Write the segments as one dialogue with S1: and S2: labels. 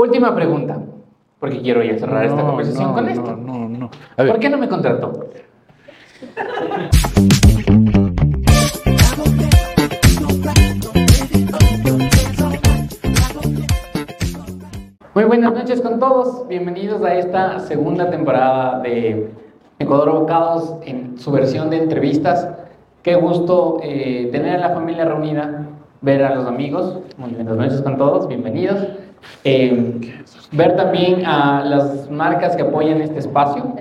S1: Última pregunta, porque quiero ya cerrar esta
S2: No,
S1: conversación
S2: no,
S1: con
S2: no,
S1: esto.
S2: No, no. A ver,
S1: ¿Por qué no me contrató? Muy buenas noches con todos. Bienvenidos a esta segunda temporada de Ecuador Abocados en su versión de entrevistas. Qué gusto eh, tener a la familia reunida, ver a los amigos. Muy buenas noches con todos, bienvenidos. Eh, ver también a las marcas que apoyan este espacio.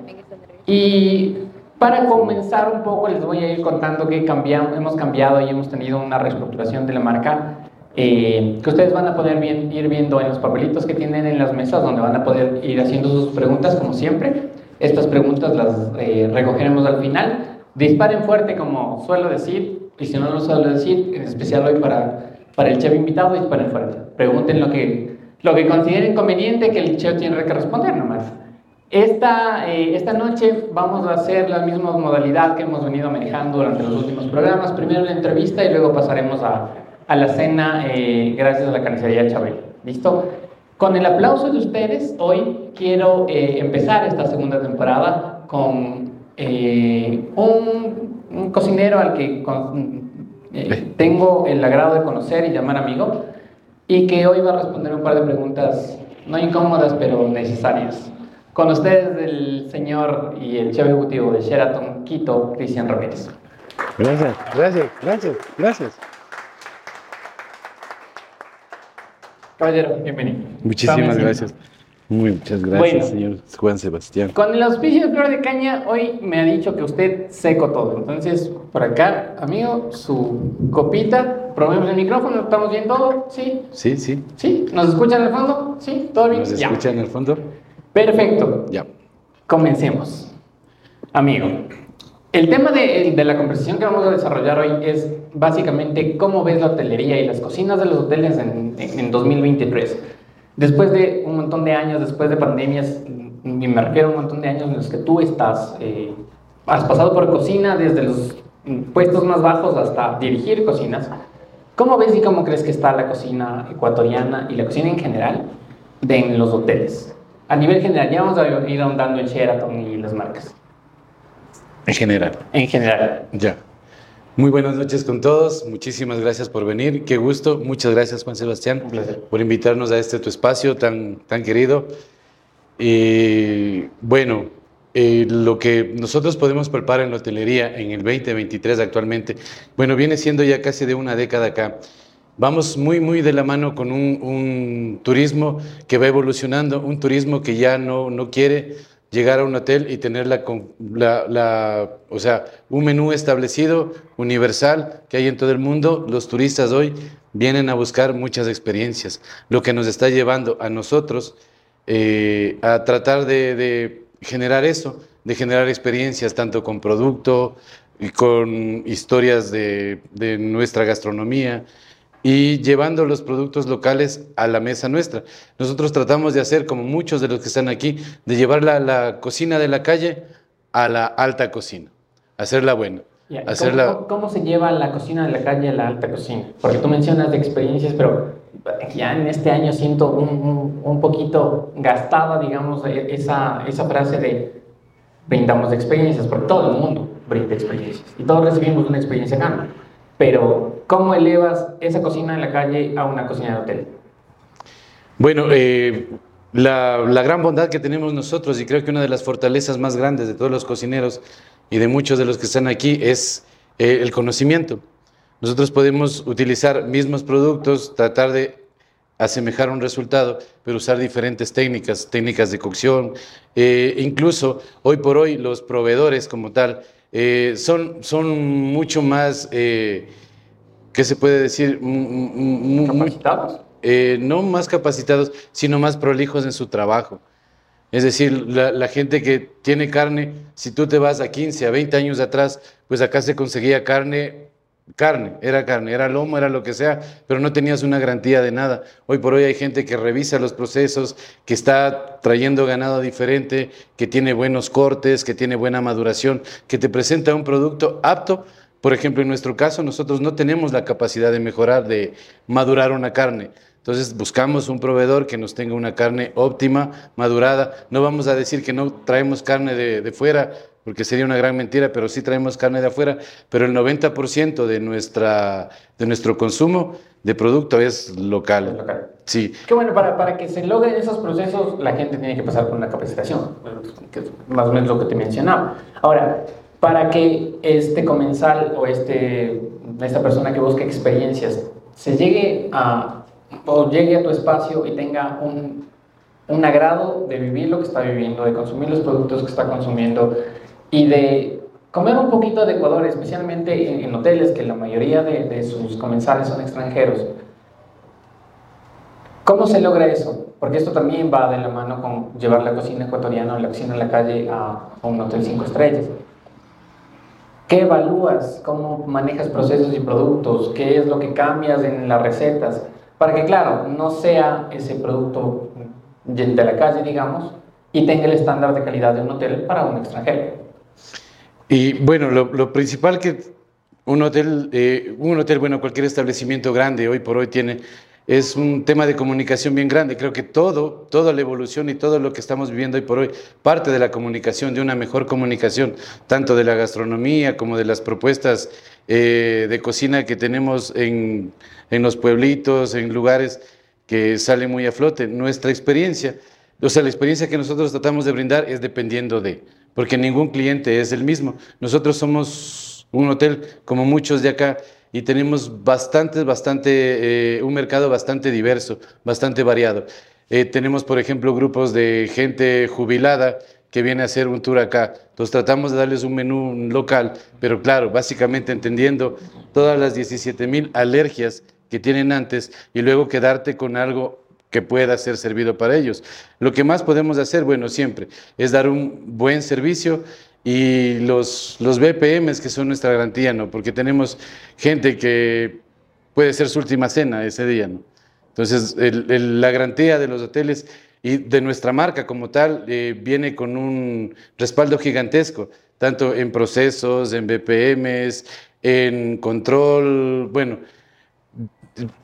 S1: Y para comenzar un poco les voy a ir contando que cambiamos, hemos cambiado y hemos tenido una reestructuración de la marca eh, que ustedes van a poder ir viendo en los papelitos que tienen en las mesas donde van a poder ir haciendo sus preguntas como siempre. Estas preguntas las eh, recogeremos al final. Disparen fuerte como suelo decir y si no lo suelo decir, en especial hoy para, para el chef invitado, disparen fuerte. Pregunten lo que, lo que consideren conveniente que el chef tiene que responder nomás. Esta, eh, esta noche vamos a hacer la misma modalidad que hemos venido manejando durante los últimos programas. Primero la entrevista y luego pasaremos a, a la cena eh, gracias a la carnicería Chabel. ¿Listo? Con el aplauso de ustedes, hoy quiero eh, empezar esta segunda temporada con eh, un, un cocinero al que con- eh, tengo el agrado de conocer y llamar amigo y que hoy va a responder un par de preguntas no incómodas pero necesarias. Con ustedes el señor y el chef ejecutivo de Sheraton Quito, Cristian Ramírez.
S2: gracias, gracias, gracias, gracias.
S1: Caballero, bienvenido.
S2: Muchísimas gracias. Muy muchas gracias,
S1: Bueno.
S2: señor Juan Sebastián.
S1: Con el auspicio de Flor de Caña, hoy me ha dicho que usted seco todo. Entonces, por acá, amigo, su copita, probemos el micrófono, ¿estamos bien todo? ¿Sí?
S2: Sí, sí.
S1: ¿Sí? ¿Nos escuchan al fondo? ¿Sí? ¿Todo bien?
S2: ¿Nos
S1: Ya.
S2: escuchan en el fondo?
S1: Perfecto.
S2: Ya.
S1: Comencemos. Amigo, el tema de, de la conversación que vamos a desarrollar hoy es básicamente cómo ves la hotelería y las cocinas de los hoteles en, en- en 2023. Después de un montón de años, después de pandemias, y me refiero a un montón de años en los que tú estás, eh, has pasado por cocina desde los puestos más bajos hasta dirigir cocinas. ¿Cómo ves y cómo crees que está la cocina ecuatoriana y la cocina en general de, en los hoteles? A nivel general, ya vamos a ir ahondando en Sheraton y las marcas.
S2: En general.
S1: En general.
S2: Ya. Muy buenas noches con todos. Muchísimas gracias por venir. Qué gusto. Muchas gracias, Juan Sebastián,
S1: Un placer.
S2: por invitarnos a este tu espacio tan, tan querido. Y bueno, eh, lo que nosotros podemos palpar en la hotelería en el 2023 actualmente, bueno, viene siendo ya casi de una década acá. Vamos muy, muy de la mano con un, un turismo que va evolucionando, un turismo que ya no, no quiere llegar a un hotel y tener la, la, la- o sea, un menú establecido, universal, que hay en todo el mundo. Los turistas hoy vienen a buscar muchas experiencias, lo que nos está llevando a nosotros eh, a tratar de generar eso, de generar experiencias tanto con producto y con historias de, de nuestra gastronomía y llevando los productos locales a la mesa nuestra. Nosotros tratamos de hacer, como muchos de los que están aquí, de llevar la, la cocina de la calle a la alta cocina, hacerla buena.
S1: Ya, ¿y
S2: hacerla...
S1: ¿Cómo, cómo- cómo se lleva la cocina de la calle a la alta cocina? Porque tú mencionas de experiencias, pero ya en este año siento un, un- un poquito gastada, digamos, e- esa, esa frase de brindamos experiencias, porque todo el mundo brinda experiencias y todos recibimos una experiencia acá. Pero, ¿cómo elevas esa cocina de la calle a una cocina de hotel?
S2: Bueno, eh, la, la gran bondad que tenemos nosotros y creo que una de las fortalezas más grandes de todos los cocineros y de muchos de los que están aquí es eh, el conocimiento. Nosotros podemos utilizar mismos productos, tratar de asemejar un resultado, pero usar diferentes técnicas, técnicas de cocción. Eh, incluso hoy por hoy los proveedores como tal eh, son, son mucho más, eh, ¿qué se puede decir? Mm, mm, mm,
S1: ¿Capacitados?
S2: eh, no más capacitados, sino más prolijos en su trabajo. Es decir, la, la gente que tiene carne, si tú te vas a 15, a 20 años atrás, pues acá se conseguía carne, carne, era carne, era lomo, era lo que sea, pero no tenías una garantía de nada. Hoy por hoy hay gente que revisa los procesos, que está trayendo ganado diferente, que tiene buenos cortes, que tiene buena maduración, que te presenta un producto apto. Por ejemplo, en nuestro caso, nosotros no tenemos la capacidad de mejorar, de madurar una carne. Entonces buscamos un proveedor que nos tenga una carne óptima, madurada. No vamos a decir que no traemos carne de, de fuera, porque sería una gran mentira, pero sí traemos carne de afuera, pero el 90% de, nuestra, de nuestro consumo de producto es local.
S1: local.
S2: Sí.
S1: Qué bueno, para, para que se logren esos procesos, la gente tiene que pasar por una capacitación, que es más o menos lo que te mencionaba. Ahora, para que este comensal o este, esta persona que busca experiencias se llegue a, o llegue a tu espacio y tenga un, un agrado de vivir lo que está viviendo, de consumir los productos que está consumiendo y de comer un poquito de Ecuador, especialmente en, en hoteles, que la mayoría de, sus comensales son extranjeros. ¿Cómo se logra eso? Porque esto también va de la mano con llevar la cocina ecuatoriana o la cocina en la calle a, a un hotel cinco estrellas. ¿Qué evalúas? ¿Cómo manejas procesos y productos? ¿Qué es lo que cambias en las recetas? Para que, claro, no sea ese producto de la calle, digamos, y tenga el estándar de calidad de un hotel para un extranjero.
S2: Y bueno, lo, principal que un hotel, eh, un hotel, bueno, cualquier establecimiento grande hoy por hoy tiene es un tema de comunicación bien grande. Creo que todo, toda la evolución y todo lo que estamos viviendo hoy por hoy parte de la comunicación, de una mejor comunicación, tanto de la gastronomía como de las propuestas eh, de cocina que tenemos en, en los pueblitos, en lugares que salen muy a flote. Nuestra experiencia, o sea, la experiencia que nosotros tratamos de brindar es dependiendo de, porque ningún cliente es el mismo. Nosotros somos un hotel como muchos de acá y tenemos bastante, bastante, eh, un mercado bastante diverso, bastante variado. Eh, tenemos, por ejemplo, grupos de gente jubilada que viene a hacer un tour acá. Entonces tratamos de darles un menú local, pero claro, básicamente entendiendo todas las 17 mil alergias que tienen antes y luego quedarte con algo que pueda ser servido para ellos. Lo que más podemos hacer, bueno, siempre, es dar un buen servicio y los, los BPMs que son nuestra garantía, ¿no? Porque tenemos gente que puede ser su última cena ese día, ¿no? Entonces, la garantía de los hoteles y de nuestra marca como tal eh, viene con un respaldo gigantesco, tanto en procesos, en BPMs, en control, bueno,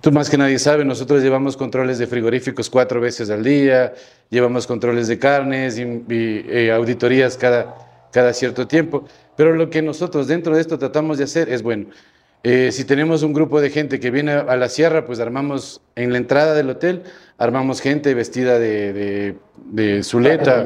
S2: tú más que nadie sabe, nosotros llevamos controles de frigoríficos cuatro veces al día, llevamos controles de carnes y, y eh, auditorías cada, cada cierto tiempo. Pero lo que nosotros dentro de esto tratamos de hacer es, bueno, eh, si tenemos un grupo de gente que viene a la sierra, pues armamos en la entrada del hotel, armamos gente vestida de, de, de zuleta.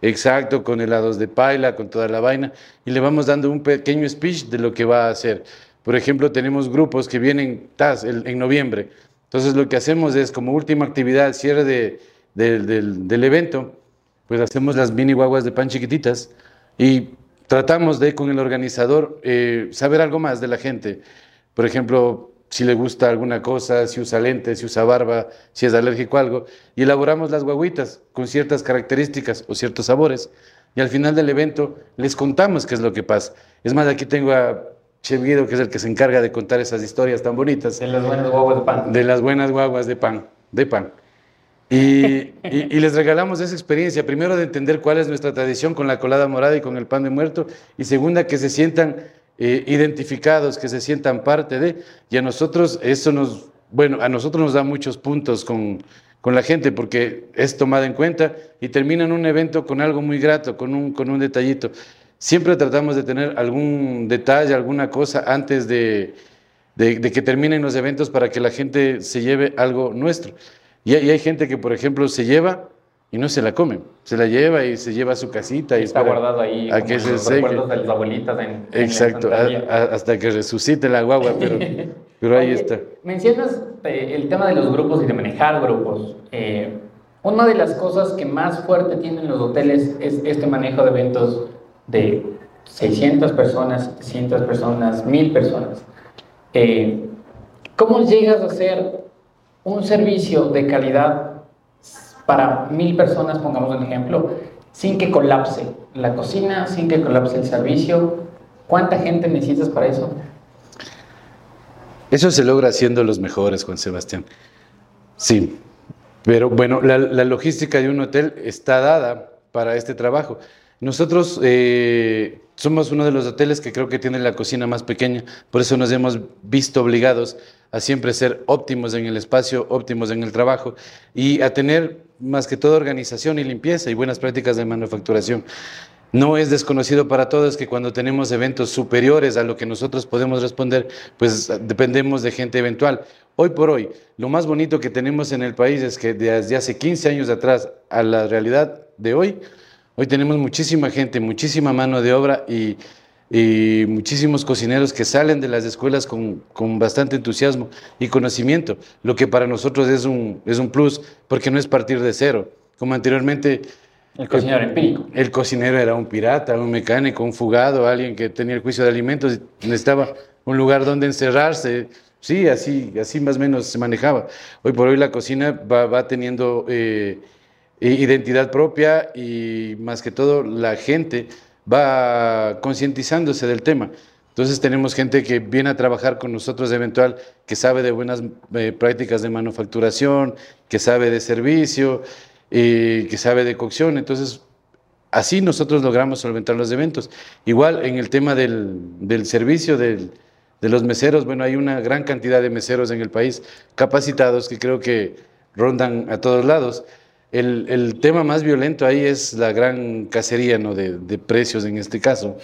S2: Exacto, con helados de paila, con toda la vaina, y le vamos dando un pequeño speech de lo que va a hacer. Por ejemplo, tenemos grupos que vienen el, en noviembre. Entonces lo que hacemos es, como última actividad, cierre de, de, del, del evento, pues hacemos las mini guaguas de pan chiquititas, y tratamos de, con el organizador, eh, saber algo más de la gente. Por ejemplo, si le gusta alguna cosa, si usa lentes, si usa barba, si es alérgico a algo. Y elaboramos las guaguitas con ciertas características o ciertos sabores. Y al final del evento les contamos qué es lo que pasa. Es más, aquí tengo a Chef Guido, que es el que se encarga de contar esas historias tan bonitas.
S1: De las buenas guaguas de pan.
S2: De las buenas guaguas de pan. De pan. Y, y, y, les regalamos esa experiencia, primero de entender cuál es nuestra tradición con la colada morada y con el pan de muerto, y segunda que se sientan eh, identificados, que se sientan parte de, y a nosotros eso nos, bueno, a nosotros nos da muchos puntos con, con la gente porque es tomada en cuenta y terminan un evento con algo muy grato, con un, con un detallito. Siempre tratamos de tener algún detalle, alguna cosa antes de, de, de que terminen los eventos para que la gente se lleve algo nuestro. Y hay, y hay, gente que, por ejemplo, se lleva y no se la come. Se la lleva y se lleva a su casita. Y
S1: está guardado ahí.
S2: A que se
S1: los
S2: seque.
S1: recuerdos de las abuelitas en,
S2: Exacto,
S1: en
S2: a, a, hasta que resucite la guagua, pero, pero ahí
S1: Oye,
S2: está.
S1: Mencionas eh, el tema de los grupos y de manejar grupos. Eh, una de las cosas que más fuerte tienen los hoteles es este manejo de eventos de 600 personas, 700 personas, 1000 personas. Eh, ¿Cómo llegas a hacer un servicio de calidad para mil personas, pongamos un ejemplo, sin que colapse la cocina, sin que colapse el servicio? ¿Cuánta gente necesitas para eso?
S2: Eso se logra haciendo los mejores, Juan Sebastián. Sí, pero bueno, la, la logística de un hotel está dada para este trabajo. Nosotros, eh, somos uno de los hoteles que creo que tiene la cocina más pequeña, por eso nos hemos visto obligados a siempre ser óptimos en el espacio, óptimos en el trabajo y a tener más que todo organización y limpieza y buenas prácticas de manufacturación. No es desconocido para todos que cuando tenemos eventos superiores a lo que nosotros podemos responder, pues dependemos de gente eventual. Hoy por hoy, lo más bonito que tenemos en el país es que desde hace 15 años atrás a la realidad de hoy, hoy tenemos muchísima gente, muchísima mano de obra y, muchísimos cocineros que salen de las escuelas con, con, bastante entusiasmo y conocimiento, lo que para nosotros es un, es un plus porque no es partir de cero. Como anteriormente
S1: el cocinero empírico.
S2: El cocinero era un pirata, un mecánico, un fugado, alguien que tenía el juicio de alimentos y necesitaba un lugar donde encerrarse. Sí, así, así más o menos se manejaba. Hoy por hoy la cocina va, teniendo eh, identidad propia y más que todo la gente va concientizándose del tema. Entonces tenemos gente que viene a trabajar con nosotros eventual, que sabe de buenas eh, prácticas de manufacturación, que sabe de servicio, que sabe de cocción. Entonces, así nosotros logramos solventar los eventos. Igual en el tema del, del servicio del, de los meseros, bueno, hay una gran cantidad de meseros en el país capacitados que creo que rondan a todos lados. El, el tema más violento ahí es la gran cacería ¿no? de, de precios en este caso,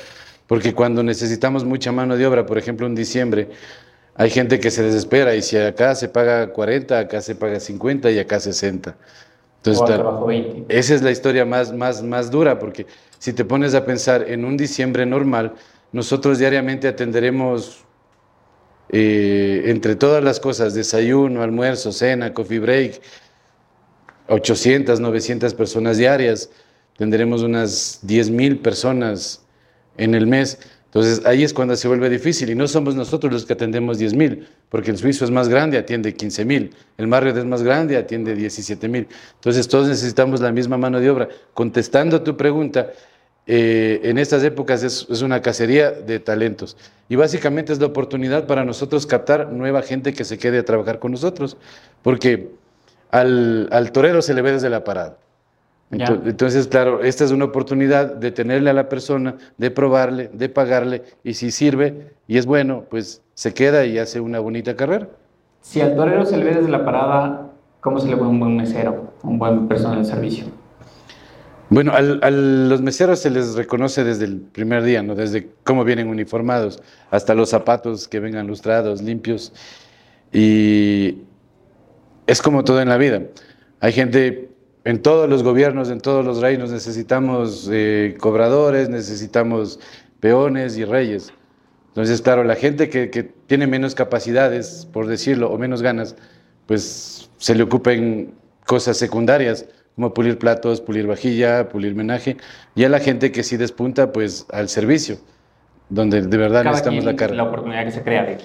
S2: porque cuando necesitamos mucha mano de obra, por ejemplo en diciembre, hay gente que se desespera y si acá se paga 40, acá se paga 50 y acá 60. Entonces, esa es la historia más, más, más dura, porque si te pones a pensar en un diciembre normal, nosotros diariamente atenderemos eh, entre todas las cosas, desayuno, almuerzo, cena, coffee break, 800, 900 personas diarias, tendremos unas 10 mil personas en el mes. Entonces ahí es cuando se vuelve difícil y no somos nosotros los que atendemos 10 mil, porque el suizo es más grande, atiende 15 mil, el Marriott es más grande, atiende 17 mil. Entonces todos necesitamos la misma mano de obra. Contestando a tu pregunta, eh, en estas épocas es, una cacería de talentos y básicamente es la oportunidad para nosotros captar nueva gente que se quede a trabajar con nosotros, porque al, al torero se le ve desde la parada. Entonces, claro, esta es una oportunidad de tenerle a la persona, de probarle, de pagarle, y si sirve y es bueno, pues se queda y hace una bonita carrera.
S1: Si al torero se le ve desde la parada, ¿cómo se le ve un buen mesero, un buen personal de servicio?
S2: Bueno, a los meseros se les reconoce desde el primer día, ¿no? Desde cómo vienen uniformados, hasta los zapatos que vengan lustrados, limpios. Y es como todo en la vida. Hay gente en todos los gobiernos, en todos los reinos necesitamos eh, cobradores, necesitamos peones y reyes. Entonces, claro, la gente que, tiene menos capacidades, por decirlo, o menos ganas, pues se le ocupen cosas secundarias, como pulir platos, pulir vajilla, pulir menaje, y a la gente que sí despunta, pues al servicio, donde de verdad necesitamos la cara.
S1: La oportunidad que se crea.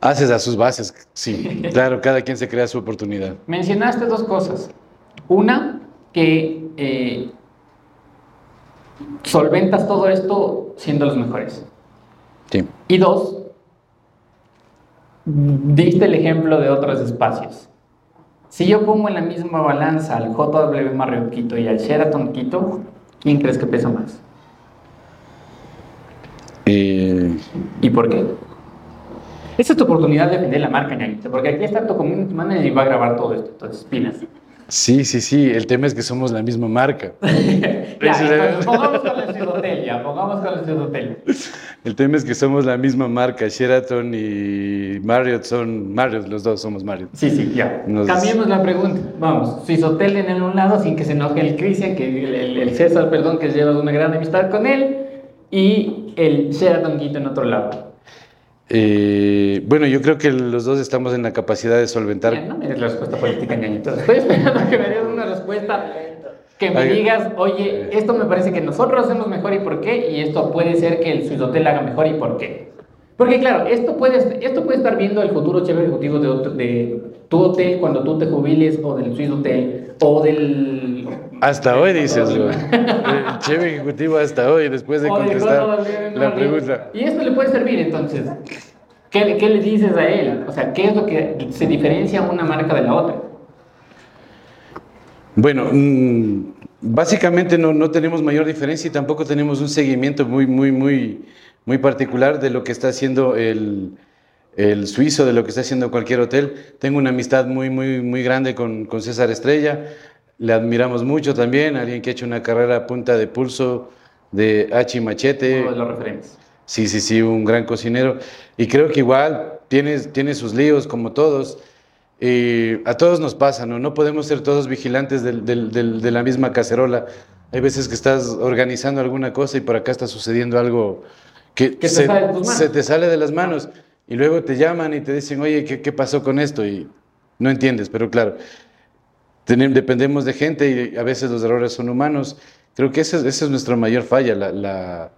S2: Haces a sus bases, sí, claro, cada quien se crea su oportunidad.
S1: Mencionaste dos cosas. Una, que eh, solventas todo esto siendo los mejores.
S2: Sí.
S1: Y dos, diste el ejemplo de otros espacios. Si yo pongo en la misma balanza al JW Marriott Quito y al Sheraton Quito, ¿quién crees que pesa más?
S2: Eh,
S1: ¿Y por qué? Esa es tu oportunidad de vender la marca, ñañito, porque aquí está tu community manager y va a grabar todo esto, entonces pinas.
S2: Sí, sí, sí. El tema es que somos la misma marca.
S1: ya, pongamos con el Hotel, ya, pongamos con el Hotel.
S2: El tema es que somos la misma marca. Sheraton y Marriott son Marriott, los dos somos Marriott.
S1: Sí, sí, ya. Cambiemos la pregunta. Vamos, Hotel en el un lado, sin que se enoje el Cristian, que el, César, perdón, que lleva una gran amistad con él, y el Sheraton Quito en otro lado.
S2: Eh, bueno, yo creo que los dos estamos en la capacidad de solventar.
S1: no me des la respuesta política, ñañito. Estoy esperando que me des una respuesta que me digas, oye, esto me parece que nosotros hacemos mejor y por qué, y esto puede ser que el Swiss Hotel haga mejor y por qué. Porque claro, esto puede, esto puede estar viendo el futuro chef ejecutivo de, de tu hotel cuando tú te jubiles, o del Swiss Hotel, o del...
S2: Hasta hoy dices, el chef ejecutivo hasta hoy, después de contestar la pregunta.
S1: Y esto le puede servir, entonces. ¿Qué, ¿Qué le dices a él? O sea, ¿qué es lo que se diferencia una marca de la otra?
S2: Bueno, mm, Básicamente no, no tenemos mayor diferencia y tampoco tenemos un seguimiento muy, muy, muy, muy particular de lo que está haciendo el, el suizo, de lo que está haciendo cualquier hotel. Tengo una amistad muy, muy, muy grande con, con César Estrella. Le admiramos mucho también, alguien que ha hecho una carrera a punta de pulso de H Machete.
S1: Uno de los referentes.
S2: Sí, sí, sí, un gran cocinero. Y creo que igual tiene, tiene sus líos como todos. Y a todos nos pasa, ¿no? No podemos ser todos vigilantes del- del- del- de la misma cacerola. Hay veces que estás organizando alguna cosa y por acá está sucediendo algo que,
S1: te
S2: se,
S1: manos.
S2: se te sale de las manos. Y luego te llaman y te dicen, oye, ¿qué, qué pasó con esto? Y no entiendes, pero claro, dependemos de gente y a veces los errores son humanos. Creo que esa es, esa es nuestra mayor falla, la, la-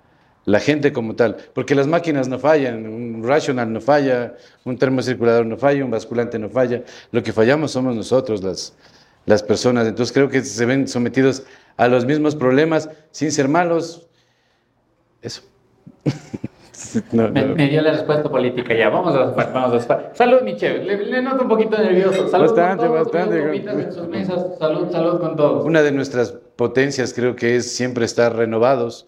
S2: la gente como tal. Porque las máquinas no fallan, un rational no falla, un termocirculador no falla, un basculante no falla. Lo que fallamos somos nosotros, las, las personas. Entonces creo que se ven sometidos a los mismos problemas sin ser malos. Eso. No,
S1: Me,
S2: no.
S1: me dio la respuesta política ya. Vamos a zafar, vamos a zafar. Salud, Michelle. Le, le noto un poquito nervioso. Salud
S2: Bastante,
S1: con todos,
S2: bastante.
S1: gomitas en sus mesas. Salud, salud con todos.
S2: Una de nuestras potencias creo que es siempre estar renovados.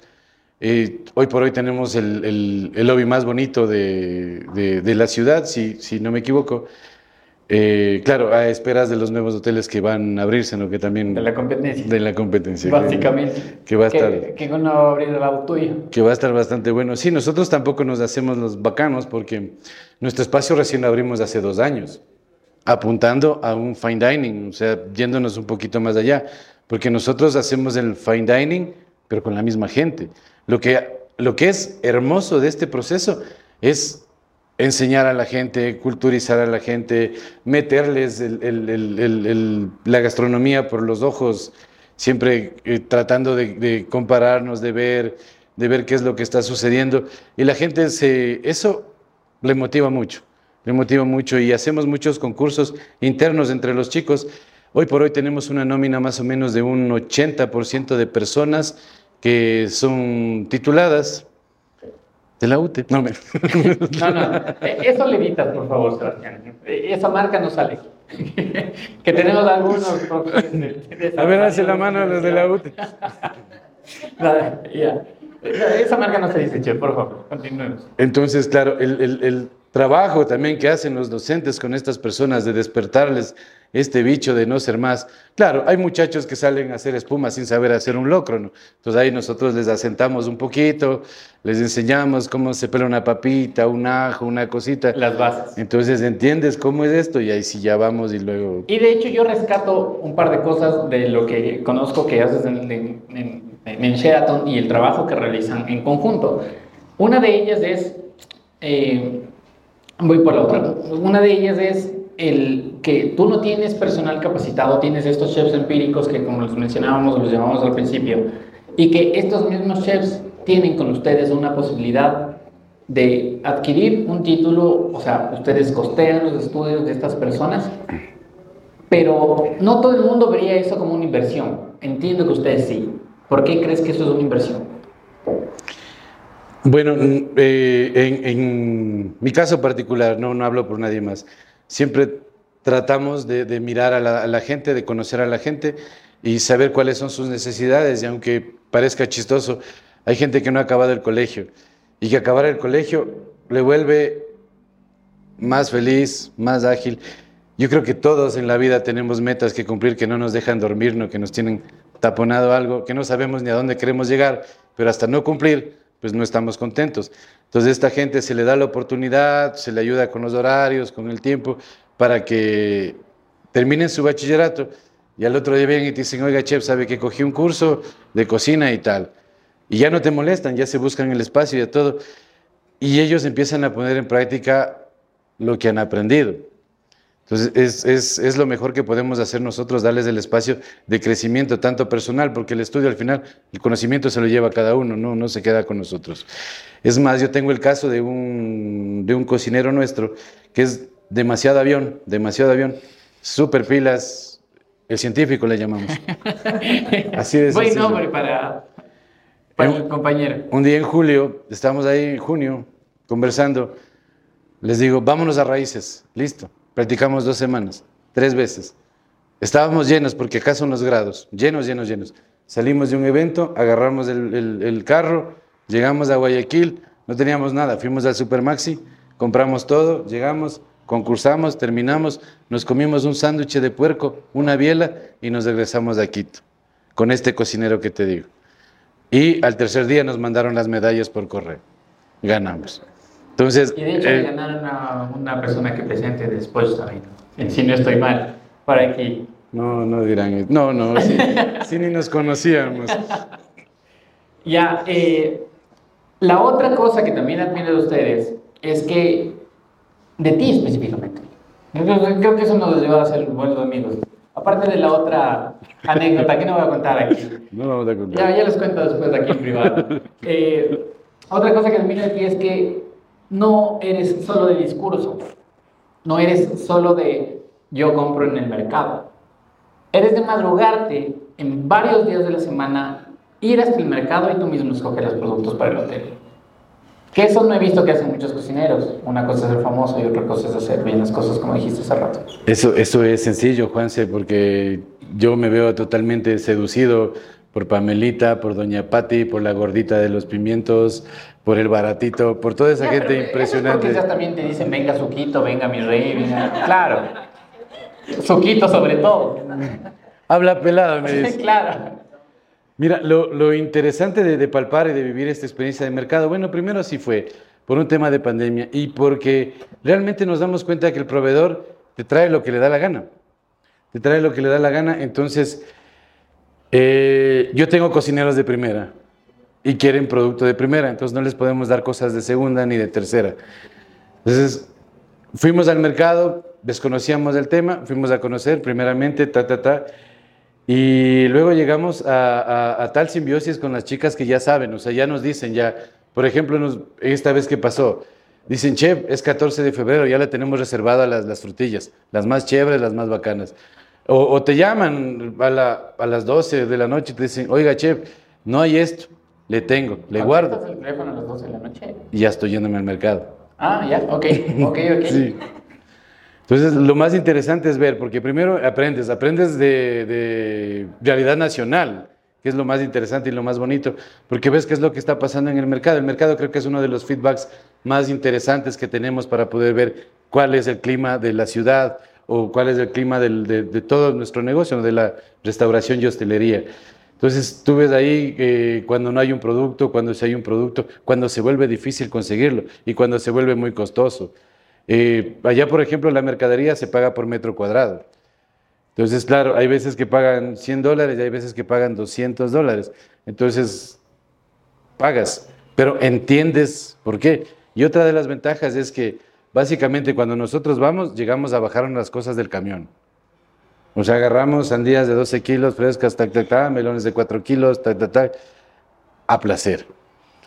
S2: Eh, hoy por hoy tenemos el, el- el lobby más bonito de, de- de la ciudad, si, si no me equivoco. Eh, claro, a esperas de los nuevos hoteles que van a abrirse, ¿no? que también
S1: De la competencia.
S2: de la competencia. que-
S1: Básicamente.
S2: que va a
S1: Que,
S2: estar-
S1: que uno va a abrir el lado tuyo.
S2: que va a estar bastante bueno. Sí, nosotros tampoco nos hacemos los bacanos porque nuestro espacio recién lo abrimos hace dos años, apuntando a un fine dining, o sea, yéndonos un poquito más allá, porque nosotros hacemos el fine dining, pero con la misma gente. Lo que, lo que es hermoso de este proceso es enseñar a la gente, culturizar a la gente, meterles el- el- el- la gastronomía por los ojos, siempre eh, tratando de, de compararnos, de ver, de ver qué es lo que está sucediendo. Y la gente se, eso le motiva mucho, le motiva mucho y hacemos muchos concursos internos entre los chicos. Hoy por hoy tenemos una nómina más o menos de un 80% de personas que son tituladas de la UTE. No, me-
S1: No, no. eh, Eso le evitas, por favor, Sebastián. Eh, Esa marca no sale. que tenemos algunos. de-
S2: A ver, hace la mano a los de la UTE.
S1: Nada, ya. Esa marca no se dice, che, por favor. Continuemos.
S2: Entonces, claro, el, el- el trabajo también que hacen los docentes con estas personas de despertarles este bicho de no ser más. Claro, hay muchachos que salen a hacer espuma sin saber hacer un locro, ¿no? Entonces ahí nosotros les asentamos un poquito, les enseñamos cómo se pela una papita, un ajo, una cosita.
S1: Las bases.
S2: Entonces entiendes cómo es esto y ahí sí ya vamos y luego...
S1: Y de hecho yo rescato un par de cosas de lo que conozco que haces en, en, en- en Sheraton y el trabajo que realizan en conjunto. Una de ellas es, eh, voy por la otra, una de ellas es el que tú no tienes personal capacitado, tienes estos chefs empíricos que como los mencionábamos, los llamamos al principio, y que estos mismos chefs tienen con ustedes una posibilidad de adquirir un título, o sea, ustedes costean los estudios de estas personas pero no todo el mundo vería eso como una inversión. Entiendo que ustedes sí. ¿Por qué crees que eso es una inversión?
S2: Bueno, eh, en, en mi caso particular, no, no hablo por nadie más, siempre tratamos de, mirar a la, a la gente, de conocer a la gente y saber cuáles son sus necesidades. Y aunque parezca chistoso, hay gente que no ha acabado el colegio y que acabar el colegio le vuelve más feliz, más ágil. Yo creo que todos en la vida tenemos metas que cumplir que no nos dejan dormir, ¿no? que nos tienen taponado algo, que no sabemos ni a dónde queremos llegar, pero hasta no cumplir, pues no estamos contentos. Entonces esta gente se le da la oportunidad, se le ayuda con los horarios, con el tiempo, para que terminen su bachillerato y al otro día vienen y te dicen, oiga, chef, sabe que cogí un curso de cocina y tal. Y ya no te molestan, ya se buscan el espacio y todo. Y ellos empiezan a poner en práctica lo que han aprendido. Entonces, es, es, es, lo mejor que podemos hacer nosotros, darles el espacio de crecimiento, tanto personal, porque el estudio al final, el conocimiento se lo lleva cada uno, no, no se queda con nosotros. Es más, yo tengo el caso de un, de un cocinero nuestro que es demasiado avión, demasiado avión, super pilas, el científico le llamamos.
S1: Así de Buen nombre para, para un, el compañero.
S2: Un día en julio, estamos ahí en junio conversando, les digo, vámonos a raíces, listo. Practicamos dos semanas, tres veces. Estábamos llenos, porque acá son los grados, llenos, llenos, llenos. salimos de un evento, agarramos el, carro, llegamos a Guayaquil, no teníamos nada, fuimos al Supermaxi, compramos todo, llegamos, concursamos, terminamos, nos comimos un sándwich de puerco, una biela y nos regresamos a Quito, con este cocinero que te digo. Y al tercer día nos mandaron las medallas por correo. Ganamos. Entonces,
S1: y de hecho eh, ganaron a una persona que presente después también. Si no estoy mal, para aquí.
S2: No, no dirán. No, no, sí, ni nos conocíamos.
S1: Ya, eh, la otra cosa que también admiro de ustedes es que, de ti específicamente, creo, que eso nos lleva a ser buenos amigos. Aparte de la otra anécdota que no voy a contar aquí.
S2: No vamos a contar.
S1: Ya, ya les cuento después aquí en privado. Eh, otra cosa que admiro de ti es que no eres solo de discurso, no eres solo de yo compro en el mercado. Eres de madrugarte en varios días de la semana, ir hasta el mercado y tú mismo escoger los productos para el hotel. Que eso no he visto que hacen muchos cocineros. Una cosa es ser famoso y otra cosa es hacer bien las cosas como dijiste hace rato.
S2: Eso, eso es sencillo, Juanse, porque yo me veo totalmente seducido por Pamelita, por Doña Patti, por la gordita de los pimientos, por el baratito, por toda esa gente impresionante.
S1: Porque también te dicen, venga Suquito, venga mi rey, venga. Claro. Suquito sobre todo.
S2: Habla pelado, me dice.
S1: claro.
S2: Mira, lo, interesante de, de, palpar y de vivir esta experiencia de mercado, bueno, primero sí fue por un tema de pandemia y porque realmente nos damos cuenta que el proveedor te trae lo que le da la gana. Te trae lo que le da la gana. Entonces, eh, yo tengo cocineros de primera y quieren producto de primera, entonces no les podemos dar cosas de segunda ni de tercera. Entonces, fuimos al mercado, desconocíamos el tema, fuimos a conocer primeramente, ta, ta, ta, y luego llegamos a, tal simbiosis con las chicas que ya saben, o sea, ya nos dicen, ya, por ejemplo, esta vez que pasó, dicen, chef, es 14 de febrero, ya le tenemos reservada las, las frutillas, las más chéveres, las más bacanas. O, te llaman a, a, las 12 de la noche y te dicen, oiga, chef, no hay esto, le tengo, le guardo.
S1: el teléfono a las 12 de la noche?
S2: Y ya estoy yéndome al mercado.
S1: Ah, ya, ok, ok, ok.
S2: sí. Entonces, lo más interesante es ver, porque primero aprendes, aprendes de, de, realidad nacional, que es lo más interesante y lo más bonito, porque ves qué es lo que está pasando en el mercado. El mercado creo que es uno de los feedbacks más interesantes que tenemos para poder ver cuál es el clima de la ciudad, o cuál es el clima de, todo nuestro negocio, de la restauración y hostelería. Entonces tú ves ahí eh, cuando no hay un producto, cuando sí hay un producto, cuando se vuelve difícil conseguirlo y cuando se vuelve muy costoso. Eh, allá, por ejemplo, la mercadería se paga por metro cuadrado. Entonces, claro, hay veces que pagan 100 dólares y hay veces que pagan 200 dólares. Entonces, pagas, pero entiendes por qué. Y otra de las ventajas es que Básicamente, cuando nosotros vamos, llegamos a bajar unas cosas del camión. O sea, agarramos sandías de 12 kilos frescas, tac, tac, tac, melones de 4 kilos, tac, tac, tac, a placer.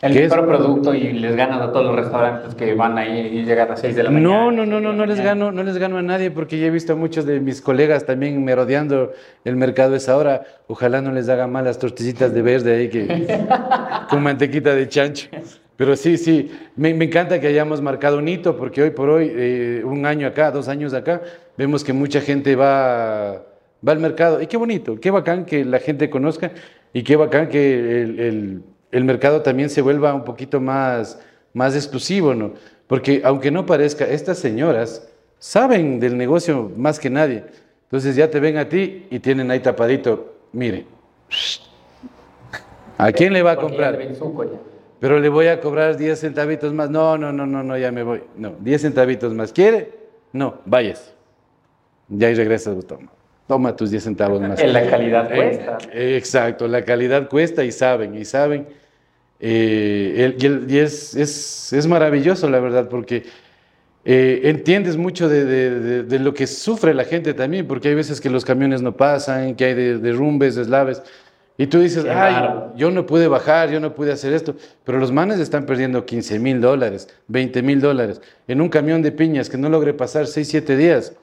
S1: El mejor producto y les ganas a todos los restaurantes que van ahí y llegan a las 6 de la mañana.
S2: No, no, no, no, no les gano, no les gano a nadie porque ya he visto a muchos de mis colegas también merodeando el mercado esa hora. Ojalá no les haga mal las tortillitas de verde ahí que con mantequita de chancho. Pero sí, sí, me, encanta que hayamos marcado un hito, porque hoy por hoy, eh, un año acá, dos años acá, vemos que mucha gente va, va al mercado. Y qué bonito, qué bacán que la gente conozca y qué bacán que el, el, mercado también se vuelva un poquito más, más exclusivo, ¿no? Porque aunque no parezca, estas señoras saben del negocio más que nadie. Entonces ya te ven a ti y tienen ahí tapadito, mire, ¿a quién le va a comprar? Pero le voy a cobrar 10 centavitos más. No, no, no, no, no, ya me voy. No, 10 centavitos más. ¿Quiere? No, vayas. Ya y regresas, toma. Toma tus 10 centavos más.
S1: En la calidad eh, cuesta.
S2: exacto, la calidad cuesta y saben, y saben. Eh, y, es, es, es, maravilloso, la verdad, porque eh, entiendes mucho de, de, de, lo que sufre la gente también, porque hay veces que los camiones no pasan, que hay derrumbes, deslaves. Y tú dices, ay, yo no pude bajar, yo no pude hacer esto, pero los manes están perdiendo 15 mil dólares, 20 mil dólares en un camión de piñas que no logre pasar 6, 7 días.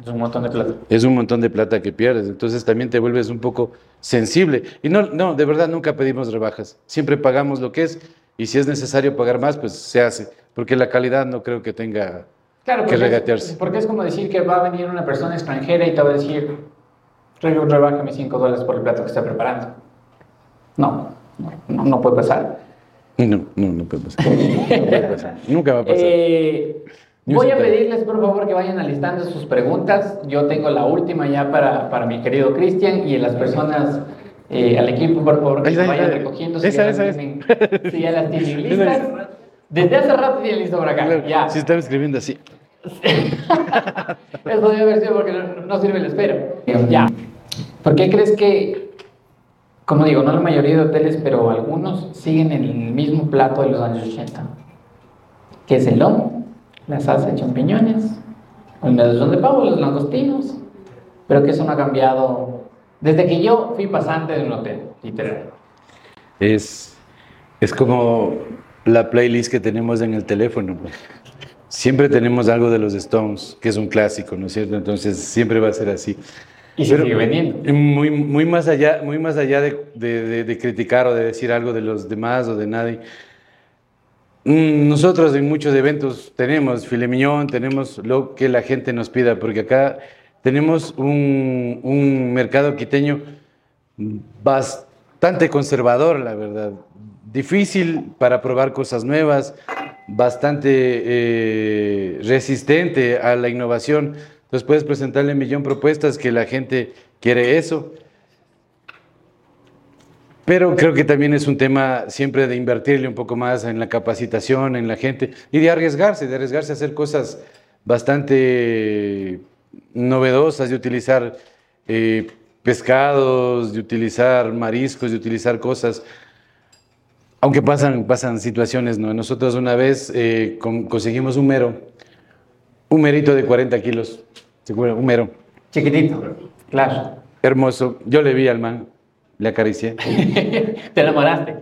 S1: Es un montón de plata.
S2: Es un montón de plata que pierdes, entonces también te vuelves un poco sensible. Y no, no, de verdad nunca pedimos rebajas, siempre pagamos lo que es y si es necesario pagar más, pues se hace, porque la calidad no creo que tenga que regatearse.
S1: porque es como decir que va a venir una persona extranjera y te va a decir, rebájame 5 dólares por el plato que está preparando. No, no, no puede pasar.
S2: No, no, no puede pasar. No puede pasar. Nunca va a pasar.
S1: Eh, voy a pedirles por favor que vayan alistando sus preguntas. Yo tengo la última ya para, para mi querido Cristian y las personas, eh, al equipo, por favor, que
S2: ahí
S1: vayan
S2: está.
S1: recogiendo. Si
S2: Esa,
S1: ya, las
S2: esa, esa.
S1: tienen, si ya las tienen
S2: Esa,
S1: listas.
S2: esa.
S1: Desde hace rato tienen listo por acá.
S2: Claro,
S1: Ya.
S2: Si estaba escribiendo así.
S1: Eso debe haber sido porque no, no sirve el espero. Ya. ¿Por qué crees que, como digo, no la mayoría de hoteles, pero algunos siguen el mismo plato de los años 80? Que es el lomo, la salsa de champiñones, el medallón de pavo, los langostinos, pero que eso no ha cambiado desde que yo fui pasante de un hotel, literal.
S2: Es, es como la playlist que tenemos en el teléfono. Siempre tenemos algo de los Stones, que es un clásico, ¿no es cierto? Entonces siempre va a ser así.
S1: Y se sigue vendiendo.
S2: Muy, muy más allá, muy más allá de, de- de- de criticar o de decir algo de los demás o de nadie. mm, Nosotros en muchos eventos tenemos filet mignon, tenemos lo que la gente nos pida, porque acá tenemos un, un mercado quiteño bastante conservador, la verdad. Difícil para probar cosas nuevas, bastante eh, resistente a la innovación. Entonces puedes presentarle un millón de propuestas que la gente quiere eso. Pero creo que también es un tema siempre de invertirle un poco más en la capacitación, en la gente y de arriesgarse, de arriesgarse a hacer cosas bastante novedosas, de utilizar eh, pescados, de utilizar mariscos, de utilizar cosas. Aunque pasan, pasan situaciones, ¿no? Nosotros una vez eh, con- conseguimos un mero, un merito de 40 kilos, seguro, un mero,
S1: Chiquitito, claro.
S2: hermoso. Yo le vi al man, le acaricié.
S1: Te enamoraste.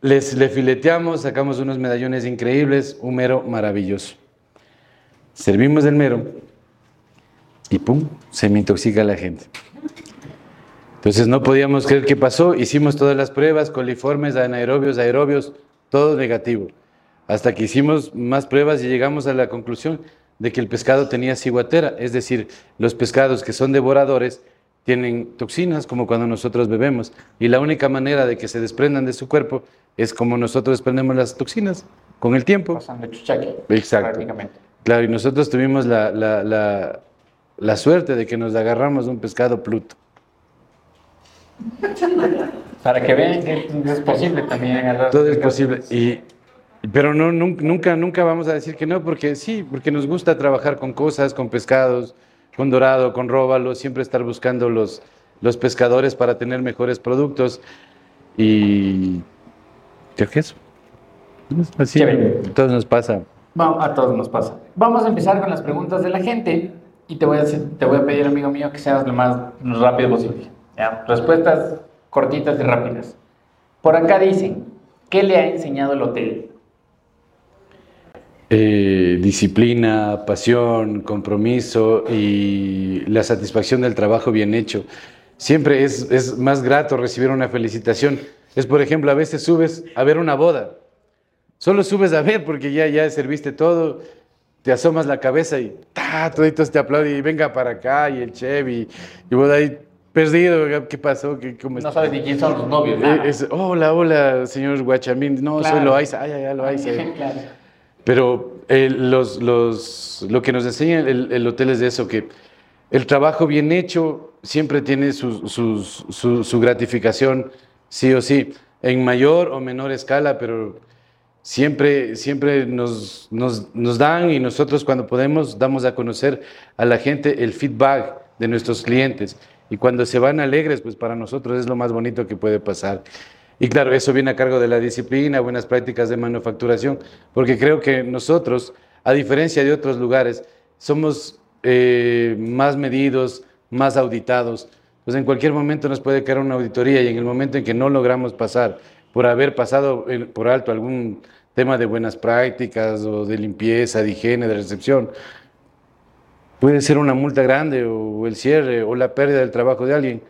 S2: Les, le fileteamos, sacamos unos medallones increíbles, un mero maravilloso. Servimos el mero y pum, se me intoxica la gente. Entonces no podíamos creer qué pasó, hicimos todas las pruebas, coliformes, anaerobios, aerobios, todo negativo. Hasta que hicimos más pruebas y llegamos a la conclusión de que el pescado tenía ciguatera, es decir, los pescados que son devoradores tienen toxinas como cuando nosotros bebemos y la única manera de que se desprendan de su cuerpo es como nosotros desprendemos las toxinas con el tiempo.
S1: Pasando chuchaque.
S2: Exacto.
S1: Prácticamente.
S2: Claro, y nosotros tuvimos la, la- la- la suerte de que nos agarramos un pescado pluto.
S1: Para que vean que es posible también agarrar.
S2: Todo es posible. Y, pero no, nun- nunca, nunca vamos a decir que no, porque sí, porque nos gusta trabajar con cosas, con pescados, con dorado, con róbalo, siempre estar buscando los, los pescadores para tener mejores productos. Y creo que eso. Así
S1: Chévere.
S2: a todos nos pasa.
S1: A todos nos pasa. Vamos a empezar con las preguntas de la gente y te voy a, te voy a pedir, amigo mío, que seas lo más rápido posible. ¿Ya? Respuestas cortitas y rápidas. Por acá dicen, ¿qué le ha enseñado el hotel?
S2: Eh, disciplina, pasión, compromiso y la satisfacción del trabajo bien hecho. Siempre es, es más grato recibir una felicitación. Es, por ejemplo, a veces subes a ver una boda. Solo subes a ver porque ya, ya serviste todo, te asomas la cabeza y ¡ta! toditos te aplauden y venga para acá y el chef y, y vos ahí perdido, ¿qué pasó? ¿Qué, cómo
S1: No sabes ni quién son los novios.
S2: Eh,
S1: nada.
S2: es, hola, hola, señor Guachamín. No, soy
S1: Claro.
S2: Loaiza. Ay, ay, ay, Loaiza.
S1: Claro.
S2: Pero eh, los, los, lo que nos enseña el, el hotel es de eso, que el trabajo bien hecho siempre tiene su, sus- su- su gratificación, sí o sí, en mayor o menor escala, pero siempre, siempre nos, nos, nos dan y nosotros cuando podemos damos a conocer a la gente el feedback de nuestros clientes. Y cuando se van alegres, pues para nosotros es lo más bonito que puede pasar. Y claro, eso viene a cargo de la disciplina, buenas prácticas de manufacturación, porque creo que nosotros, a diferencia de otros lugares, somos eh, más medidos, más auditados. Pues en cualquier momento nos puede caer una auditoría y en el momento en que no logramos pasar por haber pasado en- por alto algún tema de buenas prácticas o de limpieza, de higiene, de recepción, puede ser una multa grande o el cierre o la pérdida del trabajo de alguien.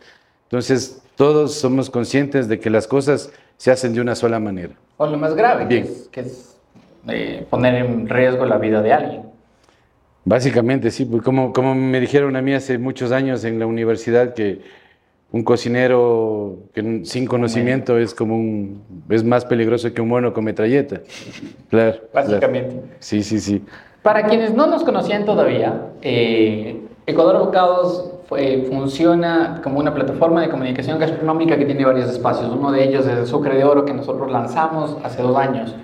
S2: Entonces, todos somos conscientes de que las cosas se hacen de una sola manera.
S1: O lo más grave, que
S2: Bien.
S1: es, que es, eh, poner en riesgo la vida de alguien.
S2: Básicamente, sí, pues como, como me dijeron a mí hace muchos años en la universidad que un cocinero que sin conocimiento es como un es más peligroso que un mono con metralleta. Claro.
S1: Básicamente.
S2: claro. Sí, sí, sí.
S1: Para quienes no nos conocían todavía, eh, Ecuador Bocados fue- funciona como una plataforma de comunicación gastronómica que tiene varios espacios. Uno de ellos es el Sucre de Oro que nosotros lanzamos hace dos años.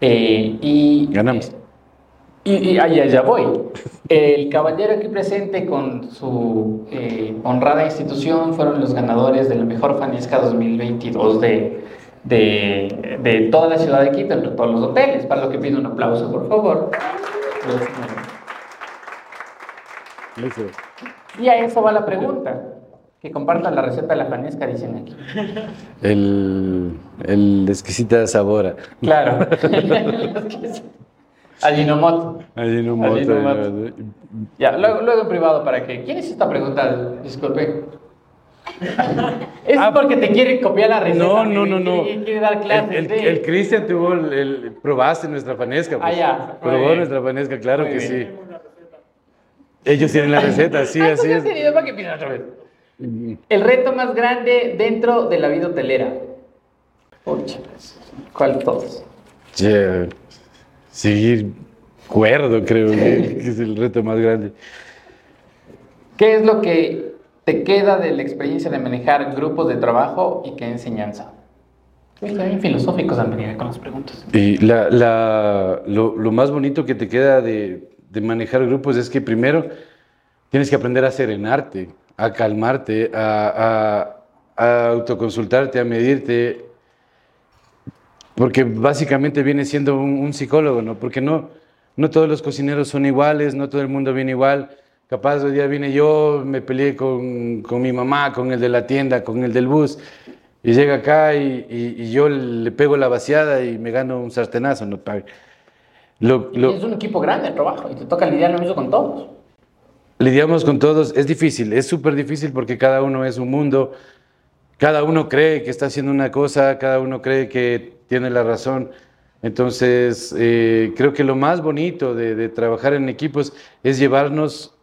S1: Eh, y,
S2: Ganamos.
S1: Y, y allá ya voy. El caballero aquí presente con su eh, honrada institución fueron los ganadores de la mejor fanesca 2022 de, de, de toda la ciudad de Quito, entre todos los hoteles. Para lo que pido un aplauso, por favor. Y a eso va la pregunta. Que compartan la receta de la fanesca, dicen aquí.
S2: El, el exquisita sabora.
S1: Claro. Ajinomoto.
S2: Ajinomoto,
S1: Ajinomoto.
S2: Ajinomoto.
S1: Ya, luego, luego en privado para que. ¿Quién es esta pregunta? Disculpe. Es
S2: Ah,
S1: porque te quiere copiar la receta.
S2: No, no, no, no.
S1: Quiere, quiere dar clases
S2: El, el, Cristian tuvo el, el- probaste nuestra fanesca. pues.
S1: Ah, ya.
S2: Probó
S1: bien.
S2: nuestra fanesca, claro
S1: Muy
S2: que
S1: bien.
S2: sí. Ellos tienen la receta, sí, así
S1: entonces
S2: es.
S1: ¿para pides otra vez? El reto más grande dentro de la vida hotelera. Pucha, ¿Cuál de todos?
S2: Yeah. Seguir cuerdo, creo que que es el reto más grande.
S1: ¿Qué es lo que te queda de la experiencia de manejar grupos de trabajo y qué enseñanza? Está bien filosóficos han venido con las preguntas.
S2: Y la, la- lo, lo más bonito que te queda de, de manejar grupos es que primero tienes que aprender a serenarte, a calmarte, a, a- a autoconsultarte, a medirte, porque básicamente viene siendo un, un psicólogo, ¿no? Porque no, no todos los cocineros son iguales, no todo el mundo viene igual. Capaz hoy día vine yo, me peleé con, con mi mamá, con el de la tienda, con el del bus, y llega acá y, y- y yo le pego la vaciada y me gano un sartenazo, no. Lo, lo-
S1: es un equipo grande el trabajo y te toca lidiar lo mismo con todos.
S2: lidiamos con todos, es difícil, es súper difícil porque cada uno es un mundo, cada uno cree que está haciendo una cosa, cada uno cree que tiene la razón. Entonces, eh, creo que lo más bonito de, de trabajar en equipos es llevarnos,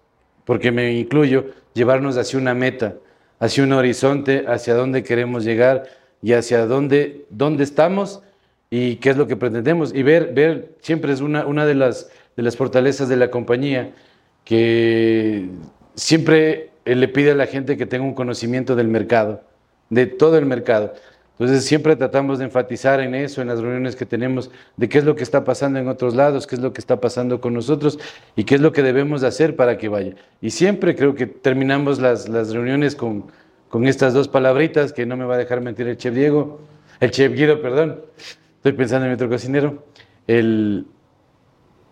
S2: porque me incluyo, llevarnos hacia una meta, hacia un horizonte, hacia dónde queremos llegar y hacia dónde, dónde estamos y qué es lo que pretendemos. Y ver, ver siempre es una, una de, las, de las fortalezas de la compañía, que siempre eh, le pide a la gente que tenga un conocimiento del mercado, de todo el mercado. Entonces siempre tratamos de enfatizar en eso, en las reuniones que tenemos, de qué es lo que está pasando en otros lados, qué es lo que está pasando con nosotros y qué es lo que debemos de hacer para que vaya. Y siempre creo que terminamos las, reuniones con, con estas dos palabritas que no me va a dejar mentir el chef Diego, el chef Guido, perdón. Estoy pensando en mi otro cocinero. El